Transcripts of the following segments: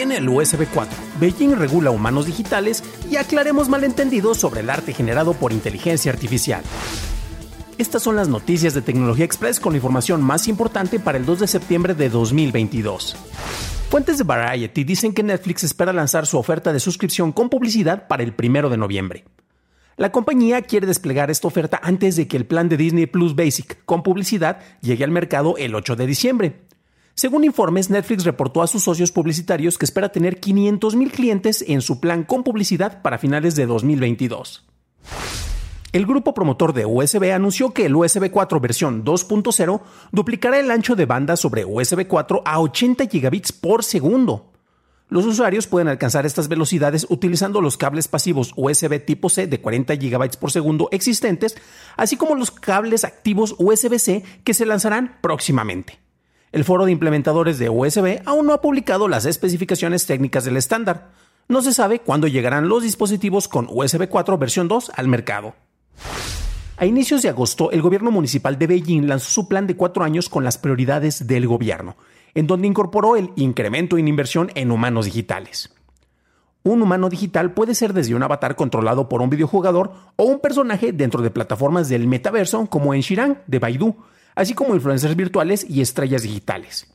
Viene el USB 4. Beijing regula humanos digitales y aclaremos malentendidos sobre el arte generado por inteligencia artificial. Estas son las noticias de Tecnología Express con la información más importante para el 2 de septiembre de 2022. Fuentes de Variety dicen que Netflix espera lanzar su oferta de suscripción con publicidad para el 1 de noviembre. La compañía quiere desplegar esta oferta antes de que el plan de Disney Plus Basic con publicidad llegue al mercado el 8 de diciembre. Según informes, Netflix reportó a sus socios publicitarios que espera tener 500.000 clientes en su plan con publicidad para finales de 2022. El grupo promotor de USB anunció que el USB 4 versión 2.0 duplicará el ancho de banda sobre USB 4 a 80 gigabits por segundo. Los usuarios pueden alcanzar estas velocidades utilizando los cables pasivos USB tipo C de 40 GB por segundo existentes, así como los cables activos USB-C que se lanzarán próximamente. El foro de implementadores de USB aún no ha publicado las especificaciones técnicas del estándar. No se sabe cuándo llegarán los dispositivos con USB 4 versión 2 al mercado. A inicios de agosto, el gobierno municipal de Beijing lanzó su plan de cuatro años con las prioridades del gobierno, en donde incorporó el incremento en inversión en humanos digitales. Un humano digital puede ser desde un avatar controlado por un videojugador o un personaje dentro de plataformas del metaverso como en Shirang de Baidu, así como influencers virtuales y estrellas digitales.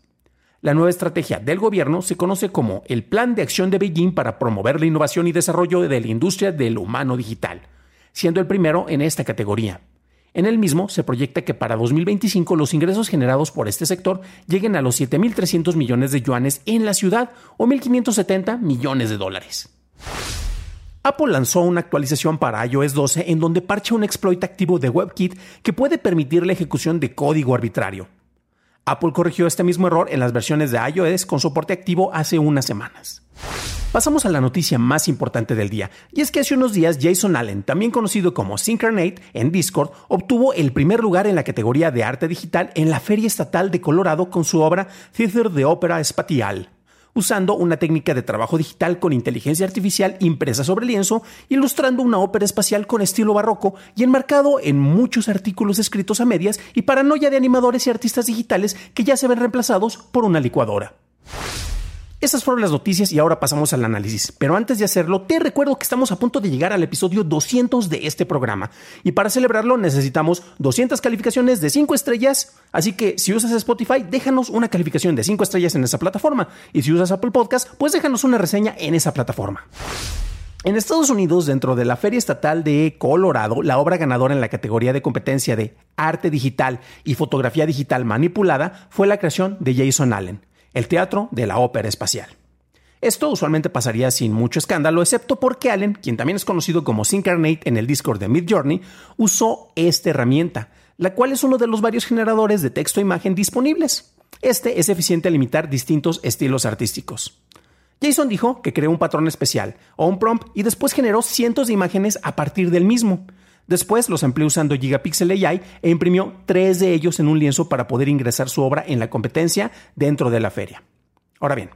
La nueva estrategia del gobierno se conoce como el Plan de Acción de Beijing para promover la innovación y desarrollo de la industria del humano digital siendo el primero en esta categoría. En el mismo se proyecta que para 2025 los ingresos generados por este sector lleguen a los 7.300 millones de yuanes en la ciudad o 1.570 millones de dólares. Apple lanzó una actualización para iOS 12 en donde parcha un exploit activo de WebKit que puede permitir la ejecución de código arbitrario. Apple corrigió este mismo error en las versiones de iOS con soporte activo hace unas semanas. Pasamos a la noticia más importante del día, y es que hace unos días Jason Allen, también conocido como Syncarnate en Discord, obtuvo el primer lugar en la categoría de arte digital en la Feria Estatal de Colorado con su obra Theater de Ópera Espacial usando una técnica de trabajo digital con inteligencia artificial impresa sobre lienzo, ilustrando una ópera espacial con estilo barroco y enmarcado en muchos artículos escritos a medias y paranoia de animadores y artistas digitales que ya se ven reemplazados por una licuadora. Esas fueron las noticias y ahora pasamos al análisis. Pero antes de hacerlo, te recuerdo que estamos a punto de llegar al episodio 200 de este programa. Y para celebrarlo necesitamos 200 calificaciones de 5 estrellas. Así que si usas Spotify, déjanos una calificación de 5 estrellas en esa plataforma. Y si usas Apple Podcast, pues déjanos una reseña en esa plataforma. En Estados Unidos, dentro de la Feria Estatal de Colorado, la obra ganadora en la categoría de competencia de arte digital y fotografía digital manipulada fue la creación de Jason Allen el teatro de la ópera espacial. Esto usualmente pasaría sin mucho escándalo, excepto porque Allen, quien también es conocido como Syncarnate en el Discord de Midjourney, usó esta herramienta, la cual es uno de los varios generadores de texto e imagen disponibles. Este es eficiente al imitar distintos estilos artísticos. Jason dijo que creó un patrón especial o un prompt y después generó cientos de imágenes a partir del mismo. Después los empleó usando Gigapixel AI e imprimió tres de ellos en un lienzo para poder ingresar su obra en la competencia dentro de la feria. Ahora bien,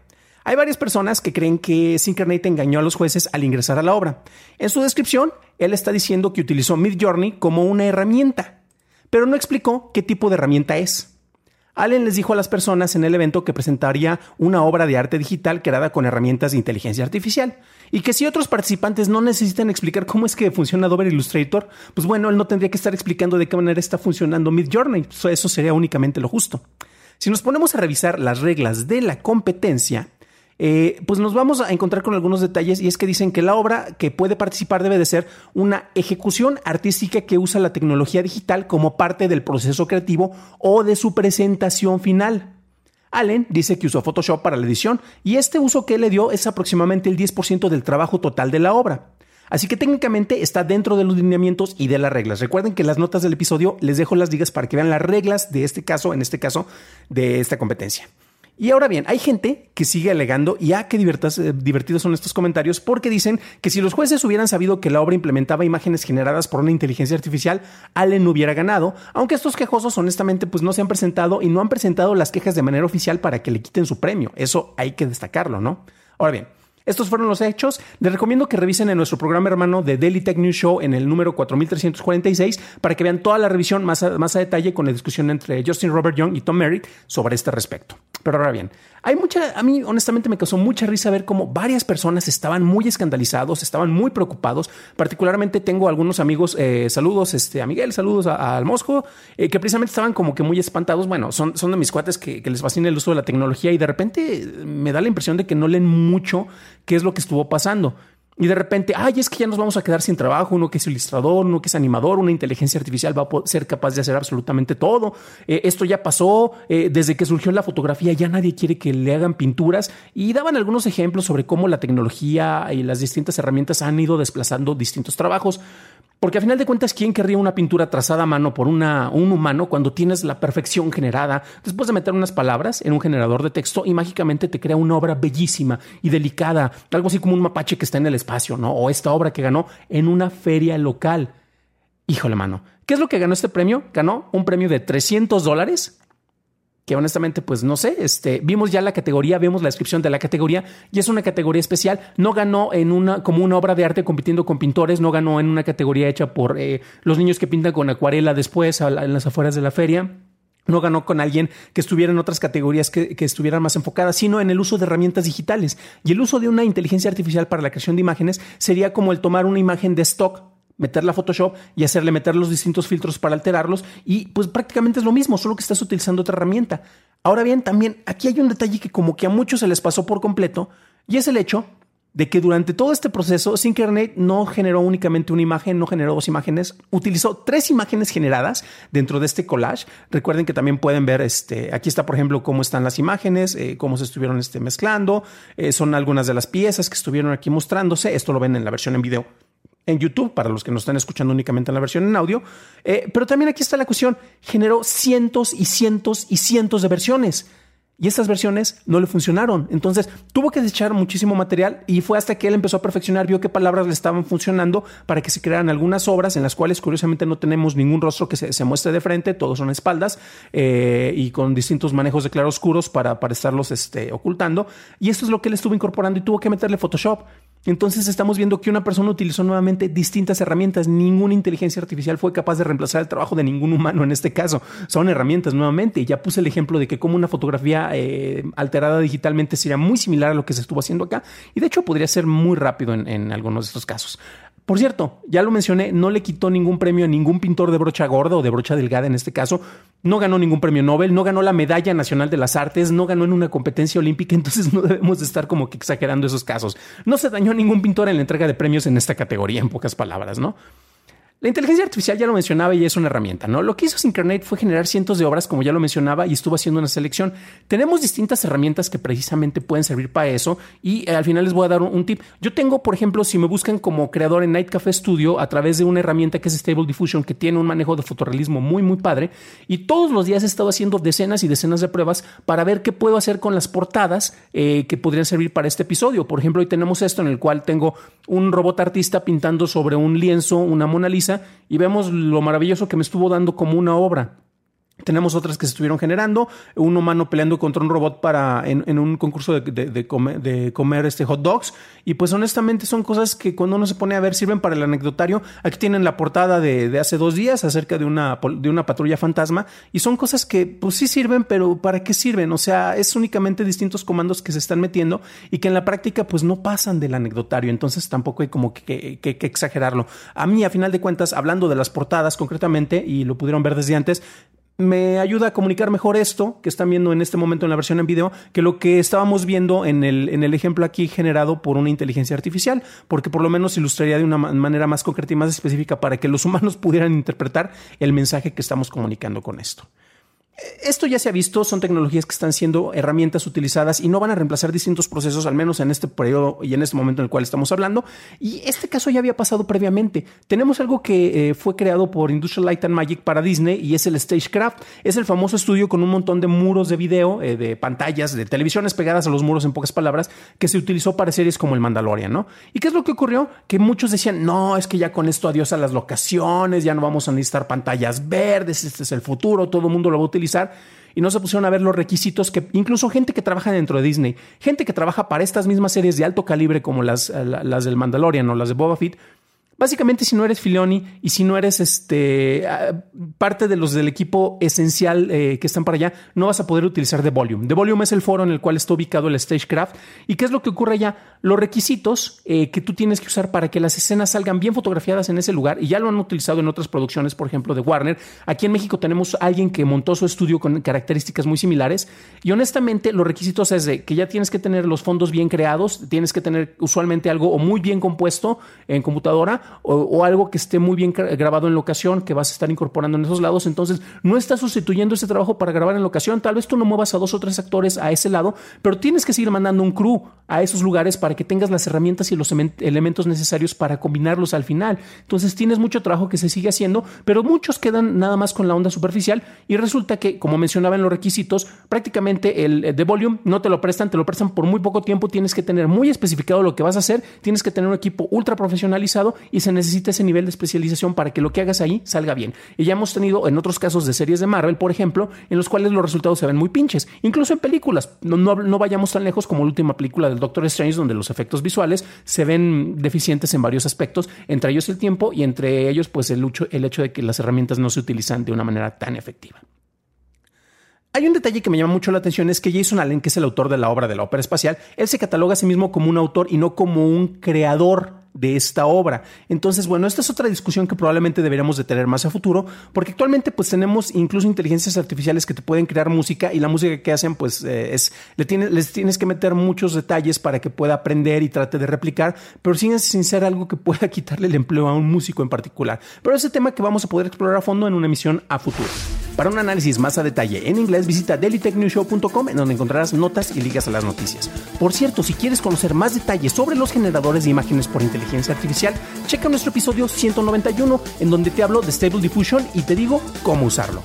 hay varias personas que creen que Syncarnate engañó a los jueces al ingresar a la obra. En su descripción, él está diciendo que utilizó Midjourney como una herramienta, pero no explicó qué tipo de herramienta es. Allen les dijo a las personas en el evento que presentaría una obra de arte digital creada con herramientas de inteligencia artificial y que si otros participantes no necesitan explicar cómo es que funciona Adobe Illustrator, pues bueno, él no tendría que estar explicando de qué manera está funcionando Midjourney. Eso sería únicamente lo justo. Si nos ponemos a revisar las reglas de la competencia, eh, pues nos vamos a encontrar con algunos detalles y es que dicen que la obra que puede participar debe de ser una ejecución artística que usa la tecnología digital como parte del proceso creativo o de su presentación final. Allen dice que usó Photoshop para la edición y este uso que le dio es aproximadamente el 10% del trabajo total de la obra. Así que técnicamente está dentro de los lineamientos y de las reglas. Recuerden que en las notas del episodio les dejo las ligas para que vean las reglas de este caso, en este caso, de esta competencia. Y ahora bien, hay gente que sigue alegando, y ah, qué eh, divertidos son estos comentarios, porque dicen que si los jueces hubieran sabido que la obra implementaba imágenes generadas por una inteligencia artificial, Allen hubiera ganado, aunque estos quejosos honestamente pues no se han presentado y no han presentado las quejas de manera oficial para que le quiten su premio. Eso hay que destacarlo, ¿no? Ahora bien, estos fueron los hechos. Les recomiendo que revisen en nuestro programa hermano de Daily Tech News Show en el número 4346 para que vean toda la revisión más a, más a detalle con la discusión entre Justin Robert Young y Tom Merritt sobre este respecto. Pero ahora bien, hay mucha, a mí honestamente me causó mucha risa ver cómo varias personas estaban muy escandalizados, estaban muy preocupados. Particularmente tengo algunos amigos, eh, saludos este, a Miguel, saludos al Mosco, eh, que precisamente estaban como que muy espantados. Bueno, son, son de mis cuates que, que les fascina el uso de la tecnología y de repente me da la impresión de que no leen mucho qué es lo que estuvo pasando. Y de repente, ay, es que ya nos vamos a quedar sin trabajo, uno que es ilustrador, uno que es animador, una inteligencia artificial va a ser capaz de hacer absolutamente todo. Eh, esto ya pasó, eh, desde que surgió la fotografía ya nadie quiere que le hagan pinturas y daban algunos ejemplos sobre cómo la tecnología y las distintas herramientas han ido desplazando distintos trabajos. Porque a final de cuentas, ¿quién querría una pintura trazada a mano por un humano cuando tienes la perfección generada? Después de meter unas palabras en un generador de texto y mágicamente te crea una obra bellísima y delicada, algo así como un mapache que está en el espacio, ¿no? O esta obra que ganó en una feria local. Híjole, mano. ¿Qué es lo que ganó este premio? Ganó un premio de 300 dólares que honestamente, pues no sé, este, vimos ya la categoría, vemos la descripción de la categoría y es una categoría especial. No ganó en una, como una obra de arte compitiendo con pintores, no ganó en una categoría hecha por eh, los niños que pintan con acuarela después en las afueras de la feria no ganó con alguien que estuviera en otras categorías que, que, estuvieran más enfocadas, sino en el uso de herramientas digitales. Y el uso de una inteligencia artificial para la creación de imágenes sería como el tomar una imagen de stock meterla a Photoshop y hacerle meter los distintos filtros para alterarlos y pues prácticamente es lo mismo, solo que estás utilizando otra herramienta. Ahora bien, también aquí hay un detalle que como que a muchos se les pasó por completo y es el hecho de que durante todo este proceso Synchronate no generó únicamente una imagen, no generó dos imágenes, utilizó tres imágenes generadas dentro de este collage. Recuerden que también pueden ver, este, aquí está por ejemplo cómo están las imágenes, eh, cómo se estuvieron este, mezclando, eh, son algunas de las piezas que estuvieron aquí mostrándose, esto lo ven en la versión en video en YouTube, para los que nos están escuchando únicamente en la versión en audio. Eh, pero también aquí está la cuestión, generó cientos y cientos y cientos de versiones. Y estas versiones no le funcionaron. Entonces tuvo que desechar muchísimo material y fue hasta que él empezó a perfeccionar, vio qué palabras le estaban funcionando para que se crearan algunas obras en las cuales curiosamente no tenemos ningún rostro que se, muestre de frente, todos son espaldas eh, y con distintos manejos de claroscuros para, para estarlos este, ocultando. Y esto es lo que él estuvo incorporando y tuvo que meterle Photoshop. Entonces estamos viendo que una persona utilizó nuevamente distintas herramientas. Ninguna inteligencia artificial fue capaz de reemplazar el trabajo de ningún humano en este caso. Son herramientas nuevamente. Ya puse el ejemplo de que como una fotografía eh, alterada digitalmente sería muy similar a lo que se estuvo haciendo acá. Y de hecho podría ser muy rápido en, en algunos de estos casos. Por cierto, ya lo mencioné, no le quitó ningún premio a ningún pintor de brocha gorda o de brocha delgada en este caso. No ganó ningún premio Nobel, no ganó la Medalla Nacional de las Artes, no ganó en una competencia olímpica, entonces no debemos de estar como que exagerando esos casos. No se dañó ningún pintor en la entrega de premios en esta categoría, en pocas palabras, ¿no? La inteligencia artificial ya lo mencionaba y es una herramienta, ¿no? Lo que hizo Synchronate fue generar cientos de obras, como ya lo mencionaba, y estuvo haciendo una selección. Tenemos distintas herramientas que precisamente pueden servir para eso y eh, al final les voy a dar un, tip. Yo tengo, por ejemplo, si me buscan como creador en Night Café Studio a través de una herramienta que es Stable Diffusion, que tiene un manejo de fotorrealismo muy, muy padre, y todos los días he estado haciendo decenas y decenas de pruebas para ver qué puedo hacer con las portadas eh, que podrían servir para este episodio. Por ejemplo, hoy tenemos esto en el cual tengo un robot artista pintando sobre un lienzo, una Mona Lisa, y vemos lo maravilloso que me estuvo dando como una obra. Tenemos otras que se estuvieron generando, un humano peleando contra un robot para en, un concurso de, comer, este hot dogs. Y pues honestamente son cosas que cuando uno se pone a ver sirven para el anecdotario. Aquí tienen la portada de, hace dos días acerca de una, de una patrulla fantasma. Y son cosas que pues sí sirven, pero ¿para qué sirven? O sea, es únicamente distintos comandos que se están metiendo y que en la práctica pues no pasan del anecdotario. Entonces tampoco hay como que, que exagerarlo. A mí, a final de cuentas, hablando de las portadas concretamente, y lo pudieron ver desde antes, me ayuda a comunicar mejor esto que están viendo en este momento en la versión en video que lo que estábamos viendo en el, en el ejemplo aquí generado por una inteligencia artificial, porque por lo menos ilustraría de una manera más concreta y más específica para que los humanos pudieran interpretar el mensaje que estamos comunicando con esto. Esto ya se ha visto, son tecnologías que están siendo herramientas utilizadas y no van a reemplazar distintos procesos, al menos en este periodo y en este momento en el cual estamos hablando. Y este caso ya había pasado previamente. Tenemos algo que eh, fue creado por Industrial Light and Magic para Disney y es el Stagecraft. Es el famoso estudio con un montón de muros de video, eh, de pantallas, de televisiones pegadas a los muros, en pocas palabras, que se utilizó para series como El Mandalorian, ¿no? ¿Y qué es lo que ocurrió? Que muchos decían, no, es que ya con esto adiós a las locaciones, ya no vamos a necesitar pantallas verdes, este es el futuro, todo el mundo lo va a utilizar y no se pusieron a ver los requisitos que incluso gente que trabaja dentro de Disney, gente que trabaja para estas mismas series de alto calibre como las, las del Mandalorian o las de Boba Fett, Básicamente, si no eres Filoni y si no eres este, ah, parte de los del equipo esencial eh, que están para allá, no vas a poder utilizar The Volume. The Volume es el foro en el cual está ubicado el Stagecraft. ¿Y qué es lo que ocurre allá? Los requisitos eh, que tú tienes que usar para que las escenas salgan bien fotografiadas en ese lugar, y ya lo han utilizado en otras producciones, por ejemplo, de Warner. Aquí en México tenemos a alguien que montó su estudio con características muy similares. Y honestamente, los requisitos es de que ya tienes que tener los fondos bien creados, tienes que tener usualmente algo muy bien compuesto en computadora o, algo que esté muy bien grabado en locación que vas a estar incorporando en esos lados. Entonces, no estás sustituyendo ese trabajo para grabar en locación. Tal vez tú no muevas a dos o tres actores a ese lado, pero tienes que seguir mandando un crew a esos lugares para que tengas las herramientas y los elementos necesarios para combinarlos al final. Entonces, tienes mucho trabajo que se sigue haciendo, pero muchos quedan nada más con la onda superficial y resulta que, como mencionaba en los requisitos, prácticamente el de volume no te lo prestan, te lo prestan por muy poco tiempo. Tienes que tener muy especificado lo que vas a hacer, tienes que tener un equipo ultra profesionalizado y se necesita ese nivel de especialización para que lo que hagas ahí salga bien. Y ya hemos tenido en otros casos de series de Marvel, por ejemplo, en los cuales los resultados se ven muy pinches. Incluso en películas. No, no, vayamos tan lejos como la última película del Doctor Strange, donde los efectos visuales se ven deficientes en varios aspectos, entre ellos el tiempo y entre ellos pues el, el hecho de que las herramientas no se utilizan de una manera tan efectiva. Hay un detalle que me llama mucho la atención, es que Jason Allen, que es el autor de la obra de la ópera espacial, él se cataloga a sí mismo como un autor y no como un creador de esta obra. Entonces, bueno, esta es otra discusión que probablemente deberíamos de tener más a futuro, porque actualmente pues tenemos incluso inteligencias artificiales que te pueden crear música y la música que hacen pues eh, es, le les tienes que meter muchos detalles para que pueda aprender y trate de replicar, pero sin, sin ser algo que pueda quitarle el empleo a un músico en particular. Pero ese tema que vamos a poder explorar a fondo en una emisión a futuro. Para un análisis más a detalle en inglés, visita dailytechnewshow.com en donde encontrarás notas y ligas a las noticias. Por cierto, si quieres conocer más detalles sobre los generadores de imágenes por inteligencia artificial, checa nuestro episodio 191 en donde te hablo de Stable Diffusion y te digo cómo usarlo.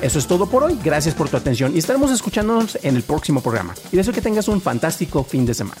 Eso es todo por hoy, gracias por tu atención y estaremos escuchándonos en el próximo programa. Y deseo que tengas un fantástico fin de semana.